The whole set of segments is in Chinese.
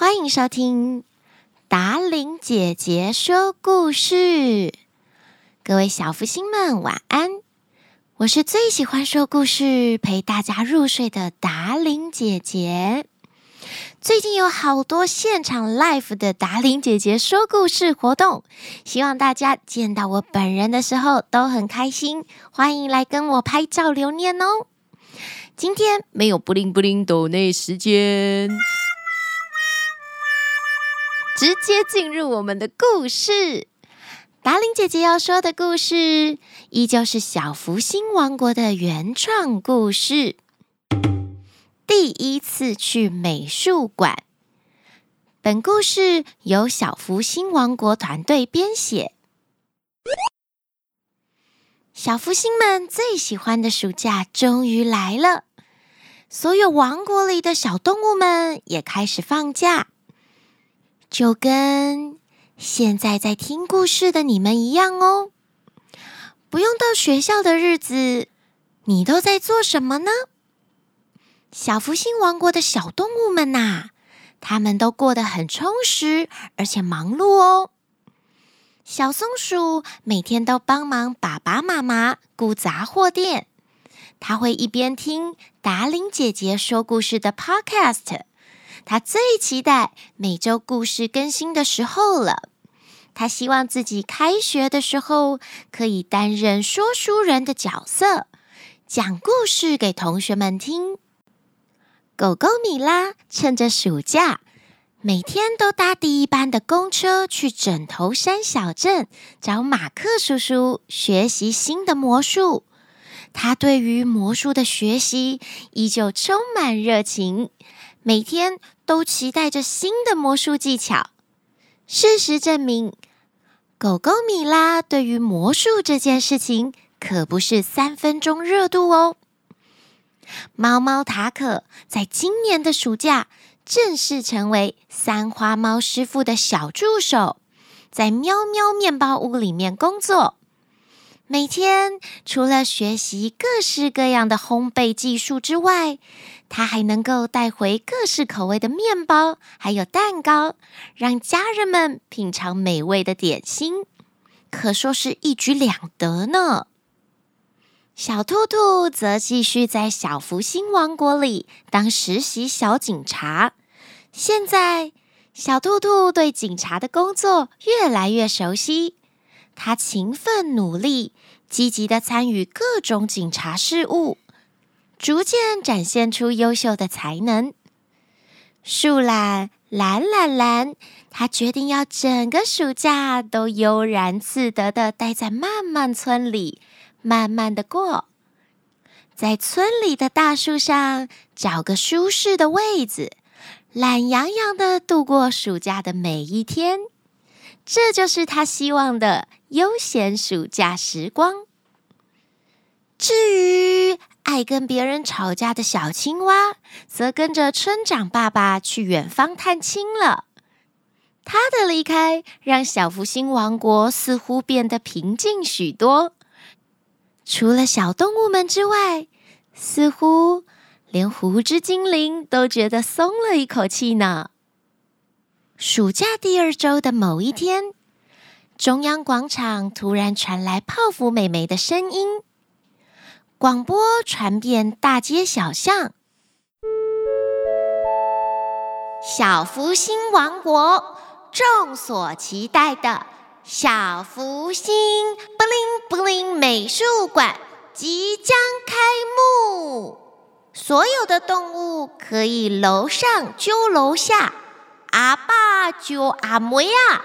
欢迎收听达玲姐姐说故事。各位小福星们，晚安！我是最喜欢说故事、陪大家入睡的达玲姐姐。最近有好多现场 live 的达玲姐姐说故事活动，希望大家见到我本人的时候都很开心。欢迎来跟我拍照留念哦！今天没有布灵布灵抖内时间，直接进入我们的故事。达令姐姐要说的故事，依旧是小福星王国的原创故事。第一次去美术馆。本故事由小福星王国团队编写。小福星们最喜欢的暑假终于来了。所有王国里的小动物们也开始放假，就跟现在在听故事的你们一样哦。不用到学校的日子，你都在做什么呢？小福星王国的小动物们呐，他们都过得很充实，而且忙碌哦。小松鼠每天都帮忙爸爸妈妈顾杂货店。他会一边听达伶姐姐说故事的 Podcast，他最期待每周故事更新的时候了。他希望自己开学的时候可以担任说书人的角色，讲故事给同学们听。狗狗米拉趁着暑假，每天都搭第一班的公车去枕头山小镇找马克叔叔学习新的魔术。他对于魔术的学习依旧充满热情，每天都期待着新的魔术技巧。事实证明，狗狗米拉对于魔术这件事情可不是三分钟热度哦。猫猫塔可在今年的暑假正式成为三花猫师傅的小助手，在喵喵面包屋里面工作。每天除了学习各式各样的烘焙技术之外，他还能够带回各式口味的面包，还有蛋糕，让家人们品尝美味的点心，可说是一举两得呢。小兔兔则继续在小福星王国里当实习小警察。现在，小兔兔对警察的工作越来越熟悉。他勤奋努力，积极的参与各种警察事务，逐渐展现出优秀的才能。树懒懒懒懒，他决定要整个暑假都悠然自得的待在漫漫村里，慢慢的过，在村里的大树上找个舒适的位子，懒洋洋的度过暑假的每一天。这就是他希望的悠闲暑假时光。至于爱跟别人吵架的小青蛙，则跟着村长爸爸去远方探亲了。他的离开让小福星王国似乎变得平静许多。除了小动物们之外，似乎连胡子精灵都觉得松了一口气呢。暑假第二周的某一天，中央广场突然传来泡芙妹妹的声音，广播传遍大街小巷。小福星王国众所期待的小福星布灵布灵美术馆即将开幕，所有的动物可以楼上揪楼下。阿爸就阿妹啊，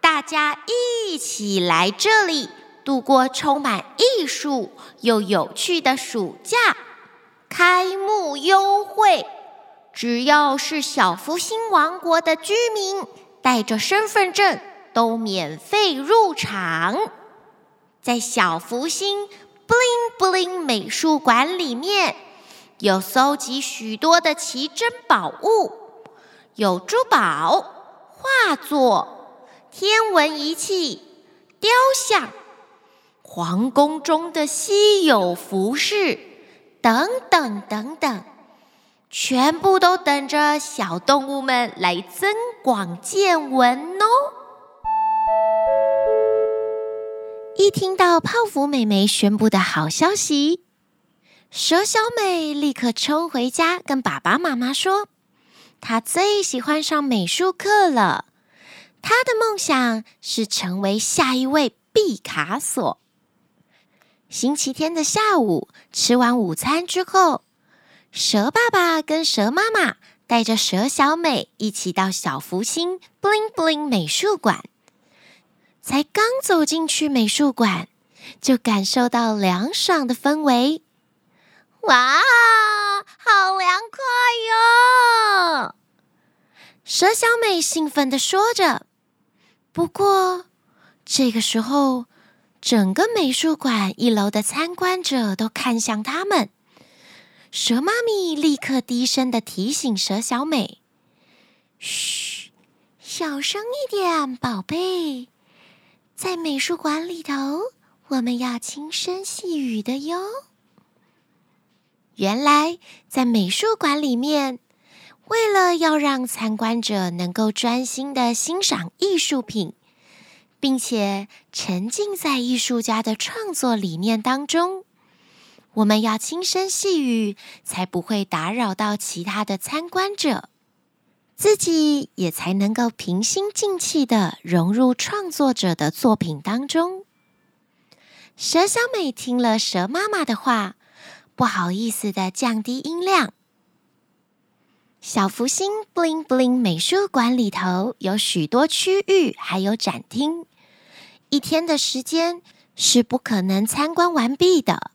大家一起来这里度过充满艺术又有趣的暑假。开幕优惠，只要是小福星王国的居民，带着身份证都免费入场。在小福星布灵布灵美术馆里面，有搜集许多的奇珍宝物。有珠宝、画作、天文仪器、雕像、皇宫中的稀有服饰等等等等，全部都等着小动物们来增广见闻哦。一听到泡芙妹妹宣布的好消息，蛇小美立刻冲回家，跟爸爸妈妈说：“他最喜欢上美术课了。他的梦想是成为下一位毕卡索。”星期天的下午，吃完午餐之后，蛇爸爸跟蛇妈妈带着蛇小美一起到小福星 Bling Bling 美术馆。才刚走进去美术馆，就感受到凉爽的氛围。哇，好凉快哟！蛇小美兴奋地说着。不过，这个时候，整个美术馆一楼的参观者都看向他们。蛇妈咪立刻低声地提醒蛇小美：“嘘，小声一点，宝贝。”在美术馆里头，我们要轻声细语的哟。原来，在美术馆里面，为了要让参观者能够专心的欣赏艺术品，并且沉浸在艺术家的创作理念当中，我们要轻声细语，才不会打扰到其他的参观者。自己也才能够平心静气的融入创作者的作品当中。蛇小美听了蛇妈妈的话，不好意思的降低音量。小福星 Bling Bling 美术馆里头有许多区域，还有展厅，一天的时间是不可能参观完毕的。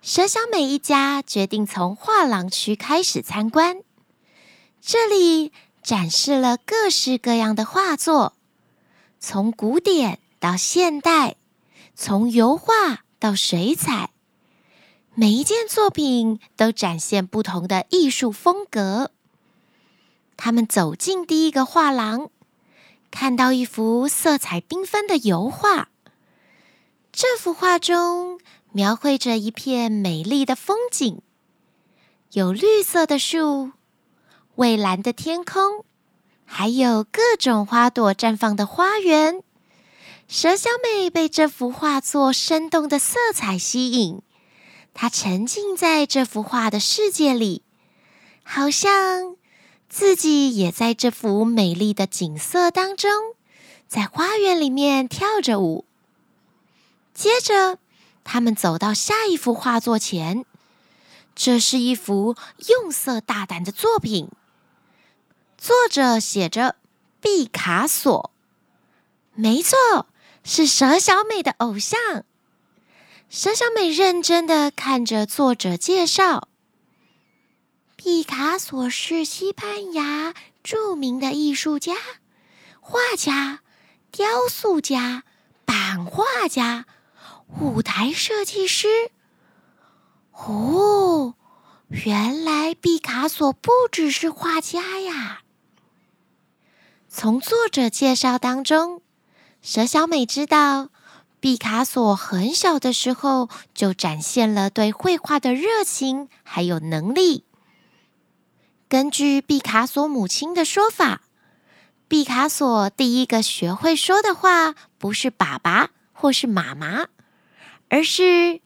蛇小美一家决定从画廊区开始参观。这里展示了各式各样的画作，从古典到现代，从油画到水彩，每一件作品都展现不同的艺术风格。他们走进第一个画廊，看到一幅色彩缤纷的油画。这幅画中描绘着一片美丽的风景，有绿色的树。蔚蓝的天空，还有各种花朵绽放的花园。蛇小美被这幅画作生动的色彩吸引，她沉浸在这幅画的世界里，好像自己也在这幅美丽的景色当中，在花园里面跳着舞。接着，他们走到下一幅画作前，这是一幅用色大胆的作品。作者写着“毕卡索”，没错，是蛇小美的偶像。蛇小美认真的看着作者介绍：“毕卡索是西班牙著名的艺术家、画家、雕塑家、版画家、舞台设计师。”哦，原来毕卡索不只是画家呀！从作者介绍当中，蛇小美知道，毕卡索很小的时候就展现了对绘画的热情还有能力。根据毕卡索母亲的说法，毕卡索第一个学会说的话不是“爸爸”或是“妈妈”，而是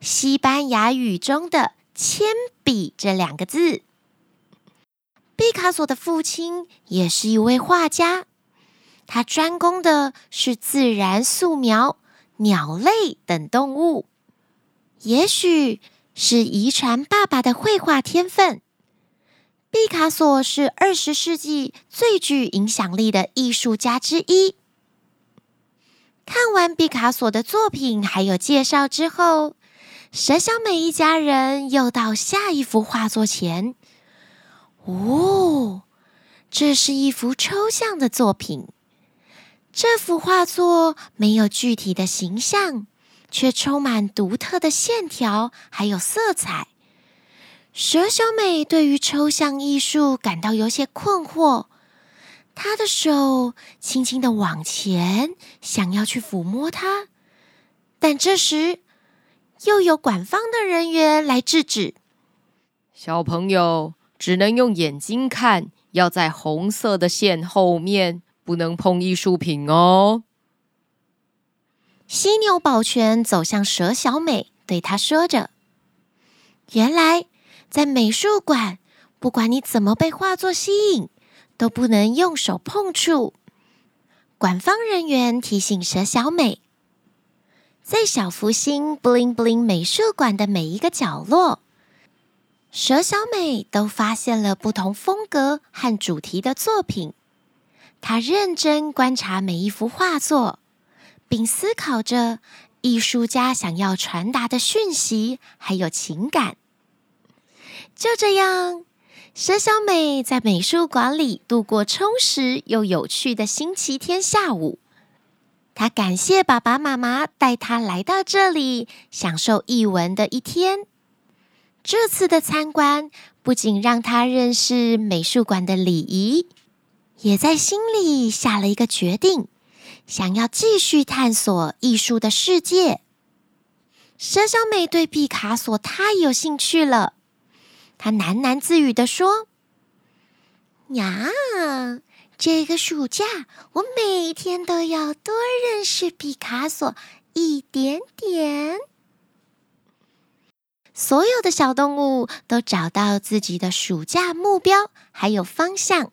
西班牙语中的“铅笔”这两个字。毕卡索的父亲也是一位画家，他专攻的是自然素描、鸟类等动物。也许是遗传爸爸的绘画天分，毕卡索是二十世纪最具影响力的艺术家之一。看完毕卡索的作品还有介绍之后，蛇小美一家人又到下一幅画作前。哦，这是一幅抽象的作品。这幅画作没有具体的形象，却充满独特的线条，还有色彩。蛇小美对于抽象艺术感到有些困惑，她的手轻轻地往前，想要去抚摸它，但这时又有管方的人员来制止。小朋友只能用眼睛看，要在红色的线后面，不能碰艺术品哦。犀牛保全走向蛇小美，对她说着：“原来在美术馆，不管你怎么被画作吸引，都不能用手碰触。”馆方人员提醒蛇小美，在小福星 bling bling 美术馆的每一个角落，蛇小美都发现了不同风格和主题的作品。他认真观察每一幅画作，并思考着艺术家想要传达的讯息还有情感。就这样。蛇小美在美术馆里度过充实又有趣的星期天下午。她感谢爸爸妈妈带她来到这里，享受艺文的一天。这次的参观不仅让她认识美术馆的礼仪，也在心里下了一个决定，想要继续探索艺术的世界。蛇小美对毕卡索太有兴趣了。他喃喃自语地说：“呀，这个暑假我每天都要多认识毕卡索一点点。”所有的小动物都找到自己的暑假目标还有方向。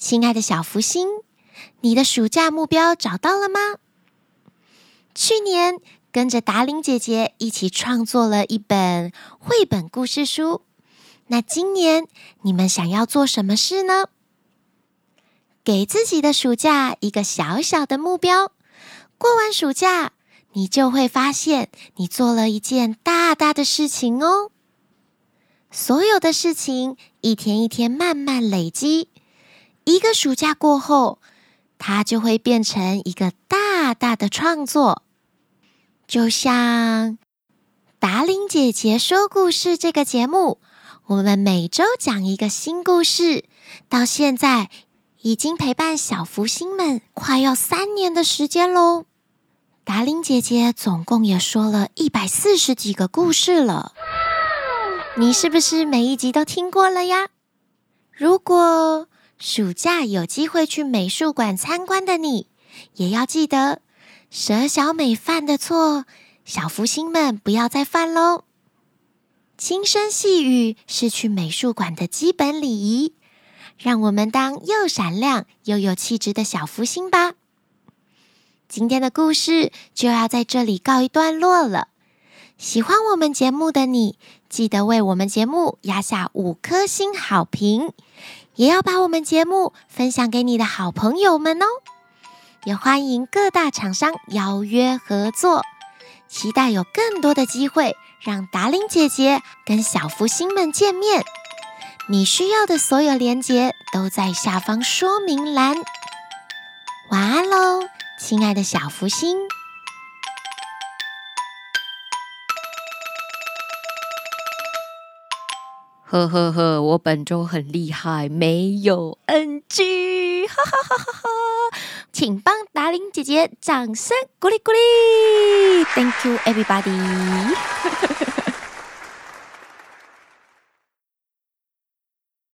亲爱的小福星，你的暑假目标找到了吗？去年跟着达玲姐姐一起创作了一本绘本故事书。那今年你们想要做什么事呢？给自己的暑假一个小小的目标，过完暑假，你就会发现你做了一件大大的事情哦。所有的事情一天一天慢慢累积，一个暑假过后，它就会变成一个大大的创作。就像达伶姐姐说故事这个节目。我们每周讲一个新故事，到现在已经陪伴小福星们快要三年的时间喽。达伶姐姐总共也说了一百四十几个故事了，你是不是每一集都听过了呀？如果暑假有机会去美术馆参观的你，也要记得蛇小美犯的错，小福星们不要再犯喽。轻声细语是去美术馆的基本礼仪，让我们当又闪亮又有气质的小福星吧。今天的故事就要在这里告一段落了。喜欢我们节目的你，记得为我们节目压下五颗星好评，也要把我们节目分享给你的好朋友们哦。也欢迎各大厂商邀约合作，期待有更多的机会。让达令姐姐跟小福星们见面，你需要的所有连结都在下方说明栏。晚安喽，亲爱的小福星！呵呵呵，我本周很厉害，没有 NG，哈哈哈哈哈！请帮达琳姐姐掌声鼓励鼓励，Thank you everybody。